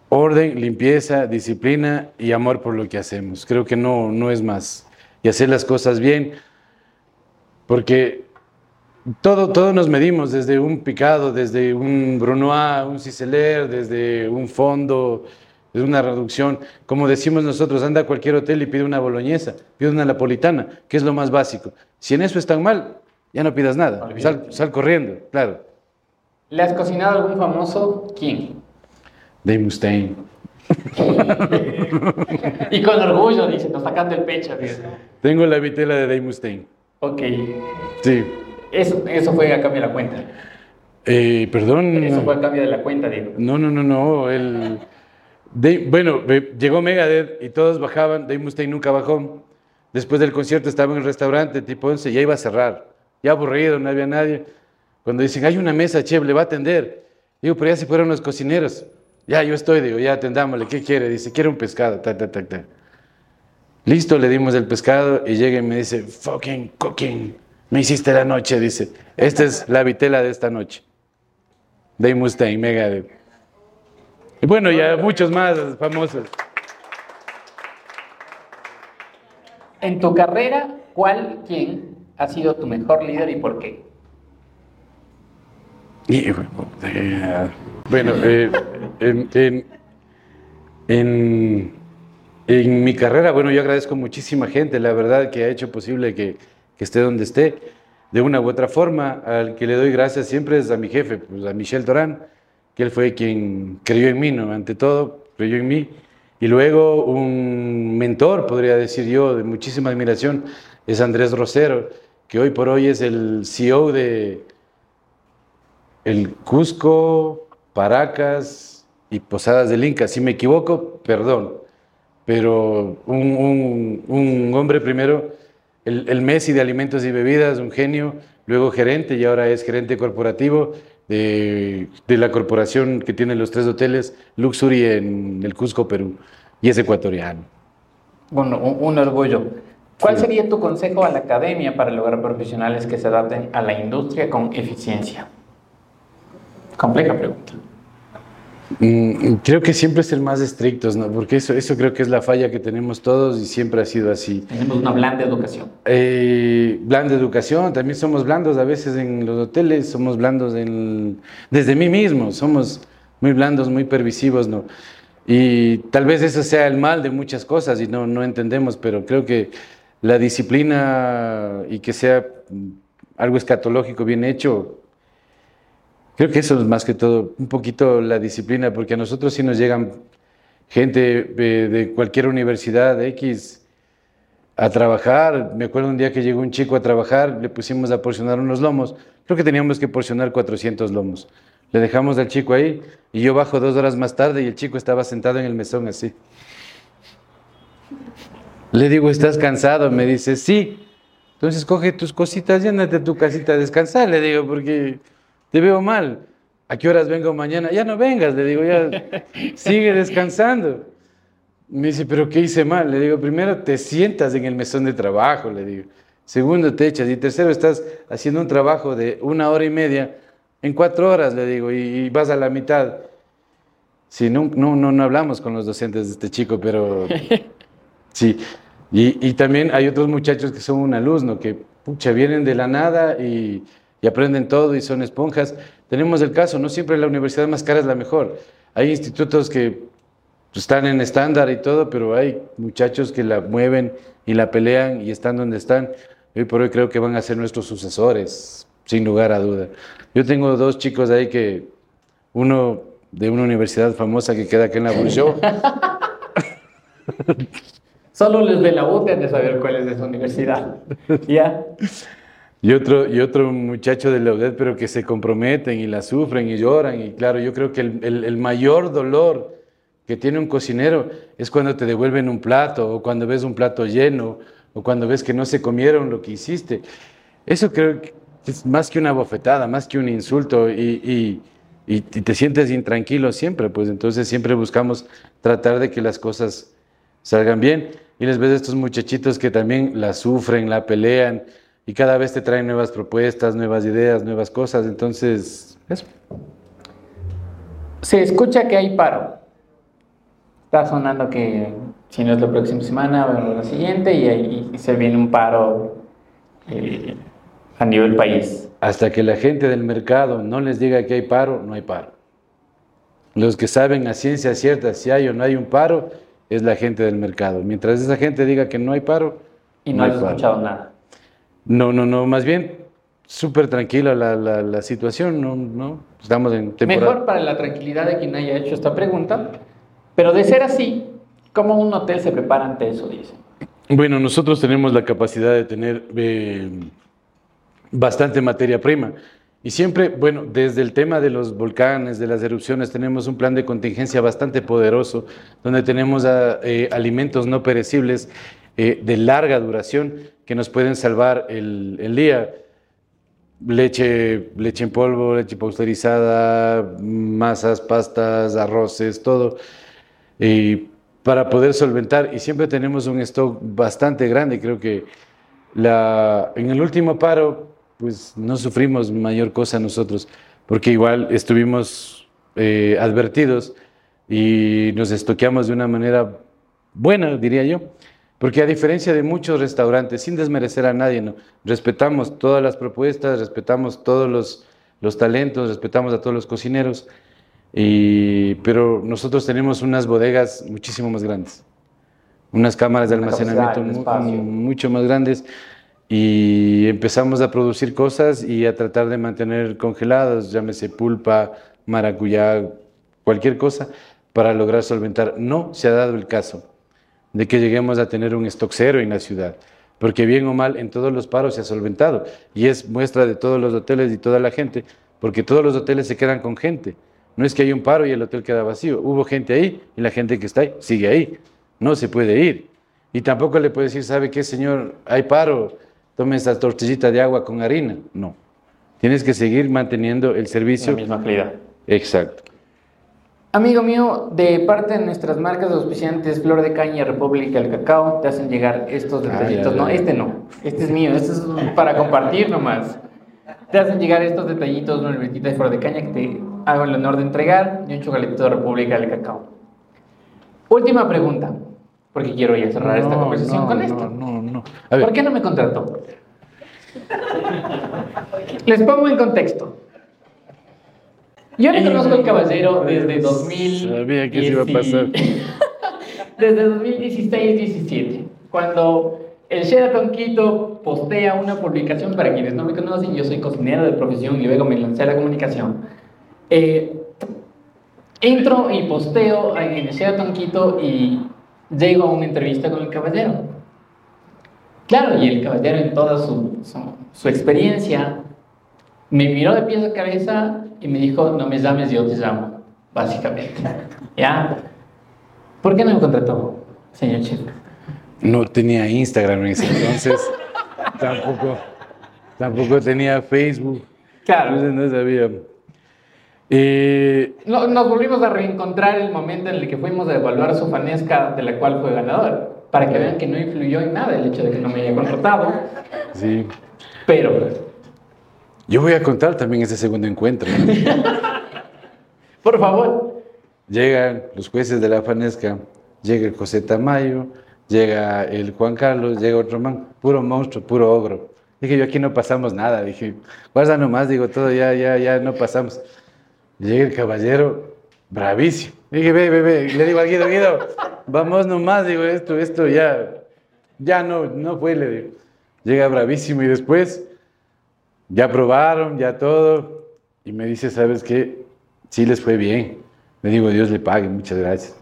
S2: orden, limpieza, disciplina y amor por lo que hacemos. Creo que no, no es más. Y hacer las cosas bien, porque todo, todo nos medimos, desde un picado, desde un brunois, un ciseler, desde un fondo, desde una reducción. Como decimos nosotros, anda a cualquier hotel y pide una boloñesa, pide una napolitana, que es lo más básico. Si en eso están mal, ya no pidas nada, sal, sal corriendo, claro.
S1: ¿Le has cocinado a algún famoso? ¿Quién?
S2: Dave Mustaine.
S1: Y con orgullo, dice, nos sacando el pecho. dice.
S2: Tengo la vitela de Dave Mustaine.
S1: Ok,
S2: Sí.
S1: Eso, eso fue a cambio de la cuenta.
S2: Eh, perdón.
S1: Eso fue a cambio de la cuenta, digo.
S2: No, no, no, no. El, Dave- bueno, llegó Megadeth y todos bajaban. Dave Mustaine nunca bajó. Después del concierto estaba en el restaurante tipo 11, ya iba a cerrar. Ya aburrido, no había nadie. Cuando dicen, hay una mesa, chef, le va a atender. Digo, pero ya se fueron los cocineros. Ya, yo estoy, digo, ya atendámosle. ¿Qué quiere? Dice, quiere un pescado. Ta, ta, ta, ta. Listo, le dimos el pescado y llega y me dice, fucking cooking. Me hiciste la noche, dice. Esta es la vitela de esta noche. Dave Mustaine, Megadeth. Y bueno, ya muchos más famosos.
S1: En tu carrera, ¿cuál, quién ha sido tu mejor líder y por qué?
S2: Y, eh, bueno, eh, en, en- en- en mi carrera, bueno, yo agradezco muchísima gente, la verdad, que ha hecho posible que, que esté donde esté. De una u otra forma, al que le doy gracias siempre es a mi jefe, pues a Michel Torán, que él fue quien creyó en mí, ¿no? Ante todo, creyó en mí. Y luego un mentor, podría decir yo, de muchísima admiración, es Andrés Rosero, que hoy por hoy es el CEO de el Cusco, Paracas y Posadas del Inca. Si me equivoco, perdón, pero un, hombre primero, el, el Messi de alimentos y bebidas, un genio, luego gerente y ahora es gerente corporativo de, la corporación que tiene los tres hoteles Luxury en el Cusco, Perú, y es ecuatoriano.
S1: Bueno, un, orgullo. ¿Cuál sería tu consejo a la academia para lograr profesionales que se adapten a la industria con eficiencia? Compleja pregunta.
S2: Creo que siempre ser más estrictos, ¿no? Porque eso, eso creo que es la falla que tenemos todos y siempre ha sido así.
S1: Tenemos una blanda educación.
S2: Eh, blanda educación, también somos blandos a veces en los hoteles, somos blandos en, desde mí mismo, somos muy blandos, muy pervisivos, ¿no? Y tal vez eso sea el mal de muchas cosas y no, no entendemos, pero creo que la disciplina y que sea algo escatológico bien hecho, Creo que eso es más que todo un poquito la disciplina, porque a nosotros sí nos llegan gente de, cualquier universidad X a trabajar. Me acuerdo un día que llegó un chico a trabajar, le pusimos a porcionar unos lomos. Creo que teníamos que porcionar 400 lomos. Le dejamos al chico ahí y yo bajo dos horas más tarde y el chico estaba sentado en el mesón así. Le digo, ¿estás cansado? Me dice, sí. Entonces coge tus cositas a tu casita a descansar, le digo, porque te veo mal. ¿A qué horas vengo mañana? Ya no vengas, le digo, ya sigue descansando. Me dice, ¿pero qué hice mal? Le digo, primero te sientas en el mesón de trabajo, le digo. Segundo, te echas. Y tercero, estás haciendo un trabajo de una hora y media en cuatro horas, le digo, y, vas a la mitad. Sí, no, no, no, hablamos con los docentes de este chico, pero sí. Y, y, también hay otros muchachos que son una luz, ¿no? Que, pucha, vienen de la nada y y aprenden todo y son esponjas. Tenemos el caso, no siempre la universidad más cara es la mejor. Hay institutos que están en estándar y todo, pero hay muchachos que la mueven y la pelean y están donde están. Hoy por hoy creo que van a ser nuestros sucesores, sin lugar a duda. Yo tengo dos chicos ahí que, uno de una universidad famosa que queda aquí en la Bourgeois.
S1: Solo les de la boca de saber cuál es de esa universidad. ¿Ya?
S2: Y otro, y otro muchacho de la UDED, pero que se comprometen y la sufren y lloran. Y claro, yo creo que el, el, mayor dolor que tiene un cocinero es cuando te devuelven un plato o cuando ves un plato lleno o cuando ves que no se comieron lo que hiciste. Eso creo que es más que una bofetada, más que un insulto y, y, y te sientes intranquilo siempre, pues entonces siempre buscamos tratar de que las cosas salgan bien. Y les ves a estos muchachitos que también la sufren, la pelean, y cada vez te traen nuevas propuestas, nuevas ideas, nuevas cosas. Entonces, eso.
S1: Se escucha que hay paro. Está sonando que si no es la próxima semana, o la siguiente, y ahí se viene un paro eh, a nivel país.
S2: Hasta que la gente del mercado no les diga que hay paro, no hay paro. Los que saben a ciencia cierta si hay o no hay un paro es la gente del mercado. Mientras esa gente diga que no hay paro,
S1: y no, no has escuchado nada.
S2: No, no, no, más bien súper tranquila la, la, situación, ¿no? ¿no? Estamos en
S1: temporada. Mejor para la tranquilidad de quien haya hecho esta pregunta, pero de ser así, ¿cómo un hotel se prepara ante eso, dice?
S2: Bueno, nosotros tenemos la capacidad de tener eh, bastante materia prima. Y siempre, bueno, desde el tema de los volcanes, de las erupciones, tenemos un plan de contingencia bastante poderoso, donde tenemos ah, eh, alimentos no perecibles eh, de larga duración que nos pueden salvar el, día. Leche, leche en polvo, leche pasteurizada, masas, pastas, arroces, todo. Y para poder solventar, y siempre tenemos un stock bastante grande, creo que la, en el último paro, pues no sufrimos mayor cosa nosotros, porque igual estuvimos eh, advertidos y nos estoqueamos de una manera buena, diría yo. Porque a diferencia de muchos restaurantes, sin desmerecer a nadie, ¿no? respetamos todas las propuestas, respetamos todos los, los talentos, respetamos a todos los cocineros, y, pero nosotros tenemos unas bodegas muchísimo más grandes, unas cámaras de almacenamiento mucho más grandes, y empezamos a producir cosas y a tratar de mantener congelados, llámese pulpa, maracuyá, cualquier cosa, para lograr solventar. No se ha dado el caso de que lleguemos a tener un stock cero en la ciudad, porque bien o mal en todos los paros se ha solventado y es muestra de todos los hoteles y toda la gente, porque todos los hoteles se quedan con gente. No es que hay un paro y el hotel queda vacío. Hubo gente ahí y la gente que está ahí sigue ahí. No se puede ir. Y tampoco le puede decir, ¿sabe qué, señor? Hay paro, tome esta tortillita de agua con harina. No. Tienes que seguir manteniendo el servicio.
S1: La misma calidad.
S2: Exacto.
S1: Amigo mío, de parte de nuestras marcas de auspiciantes Flor de Caña, República del Cacao, te hacen llegar estos
S2: Ah,
S1: detallitos. no, este no. Este es mío. Este es para compartir nomás. Te hacen llegar estos detallitos, una libretita de Flor de Caña que te hago el honor de entregar y un chocolatito de República del Cacao. Última pregunta, porque quiero ya cerrar esta
S2: No,
S1: conversación
S2: no,
S1: con
S2: no,
S1: esto.
S2: No, no, ver,
S1: ¿Por qué no me contrató? Les pongo en contexto. Yo le conozco al caballero desde 2000.
S2: Sabía que eso iba a pasar.
S1: desde 2016-17, cuando el Sheraton Quito postea una publicación, para quienes no me conocen, yo soy cocinero de profesión y luego me lancé a la comunicación. Eh, entro y posteo en el Sheraton Quito y llego a una entrevista con el caballero. Claro, y el caballero en toda su, su, su experiencia me miró de pies a cabeza y me dijo, no me llames, yo te llamo, básicamente. ¿Ya? ¿Por qué no me contrató, señor chef?
S2: no tenía Instagram en ese entonces. tampoco, tampoco tenía Facebook.
S1: Claro.
S2: Entonces no sabía. Eh,
S1: No- nos volvimos a reencontrar el momento en el que fuimos a evaluar su fanesca, de la cual fue ganador, para que vean que no influyó en nada el hecho de que no me haya contratado,
S2: sí.
S1: pero,
S2: Yo voy a contar también ese segundo encuentro.
S1: por favor,
S2: Llegan los jueces de la Fanesca, llega el José Tamayo, llega el Juan Carlos, llega otro man, puro monstruo, puro ogro. Dije, yo aquí no pasamos nada. Dije, guarda nomás, digo, todo ya, ya, ya no pasamos. Llega el caballero, bravísimo. Dije, ve, ve, ve. Le digo al Guido, Guido, vamos nomás, digo, esto, esto ya, ya no, no fue, le digo. Llega bravísimo y después, ya probaron, ya todo. Y me dice, ¿sabes qué? Sí les fue bien. Le digo, Dios le pague, muchas gracias.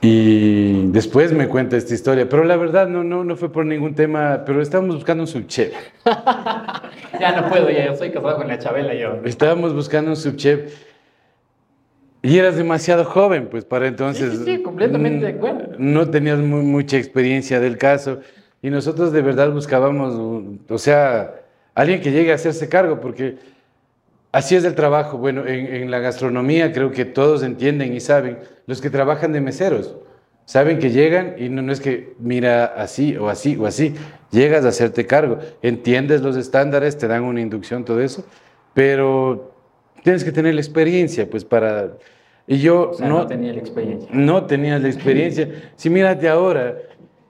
S2: Y después me cuenta esta historia, pero la verdad no, no, no fue por ningún tema, pero estábamos buscando un subchef.
S1: ya no puedo, ya yo soy casado con la Chabela yo.
S2: Estábamos buscando un subchef y eras demasiado joven, pues para entonces.
S1: Sí, sí, sí, completamente de
S2: mm,
S1: acuerdo.
S2: No tenías mu- mucha experiencia del caso y nosotros de verdad buscábamos, o sea, alguien que llegue a hacerse cargo, porque así es el trabajo. Bueno, en, en la gastronomía creo que todos entienden y saben, los que trabajan de meseros, saben que llegan y no, no es que mira así o así o así, llegas a hacerte cargo, entiendes los estándares, te dan una inducción, todo eso, pero tienes que tener la experiencia, pues para... Y yo
S1: O sea, no,
S2: no,
S1: tenía la experiencia.
S2: no tenía la experiencia. Si mírate ahora,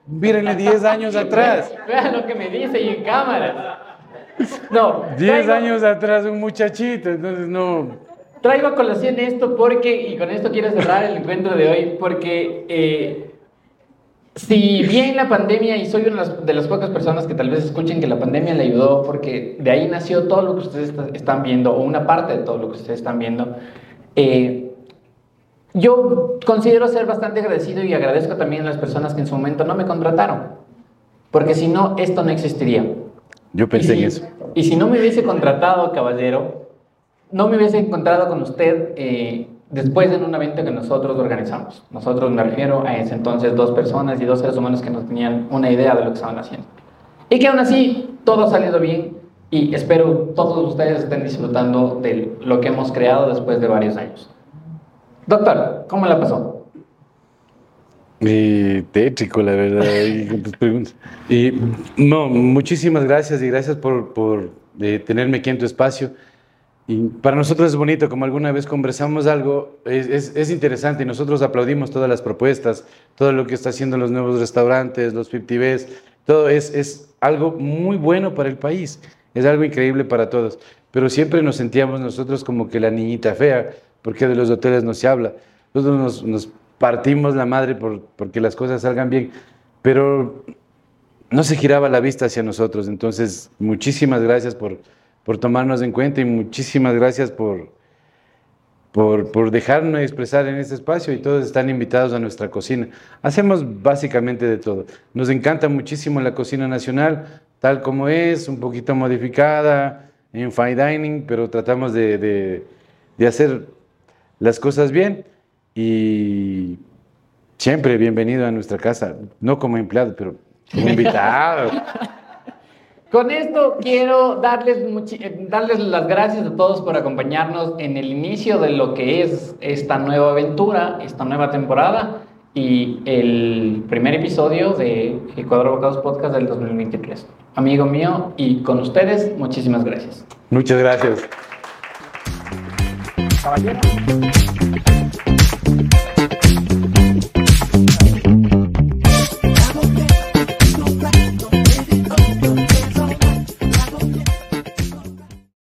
S2: mírenle 10 años atrás.
S1: Vean lo que me dice y en cámara. No,
S2: 10
S1: traigo-
S2: años atrás un muchachito, entonces no.
S1: Traigo a colación esto porque, y con esto quiero cerrar el encuentro de hoy, porque eh, si bien la pandemia, y soy una de las, pocas personas que tal vez escuchen que la pandemia le ayudó, porque de ahí nació todo lo que ustedes está- están viendo, o una parte de todo lo que ustedes están viendo, eh, yo considero ser bastante agradecido y agradezco también a las personas que en su momento no me contrataron, porque si no, esto no existiría.
S2: Yo pensé
S1: y
S2: en
S1: si,
S2: eso.
S1: Y si no me hubiese contratado, caballero, no me hubiese encontrado con usted eh, después en un evento que nosotros organizamos. Nosotros me refiero a ese entonces dos personas y dos seres humanos que no tenían una idea de lo que estaban haciendo. Y que aún así todo ha salido bien y espero todos ustedes estén disfrutando de lo que hemos creado después de varios años. Doctor, ¿cómo la pasó?
S2: Eh, tétrico, la verdad, ahí con tus preguntas. Y no, muchísimas gracias y gracias por, por eh, tenerme aquí en tu espacio. Y para nosotros es bonito, como alguna vez conversamos algo, es, es, es interesante y nosotros aplaudimos todas las propuestas, todo lo que está haciendo los nuevos restaurantes, los 50Bs, todo es, es algo muy bueno para el país, es algo increíble para todos. Pero siempre nos sentíamos nosotros como que la niñita fea, porque de los hoteles no se habla. Nosotros nos, nos partimos la madre por, porque las cosas salgan bien, pero no se giraba la vista hacia nosotros. Entonces, muchísimas gracias por, por tomarnos en cuenta y muchísimas gracias por, por, por dejarnos expresar en este espacio y todos están invitados a nuestra cocina. Hacemos básicamente de todo. Nos encanta muchísimo la cocina nacional, tal como es, un poquito modificada, en fine dining, pero tratamos de, de, de hacer las cosas bien y siempre bienvenido a nuestra casa, no como empleado, pero como invitado.
S1: Con esto quiero darles, darles las gracias a todos por acompañarnos en el inicio de lo que es esta nueva aventura, esta nueva temporada y el primer episodio de Ecuador Bocados Podcast del 2023. Amigo mío y con ustedes, muchísimas gracias.
S2: Muchas gracias.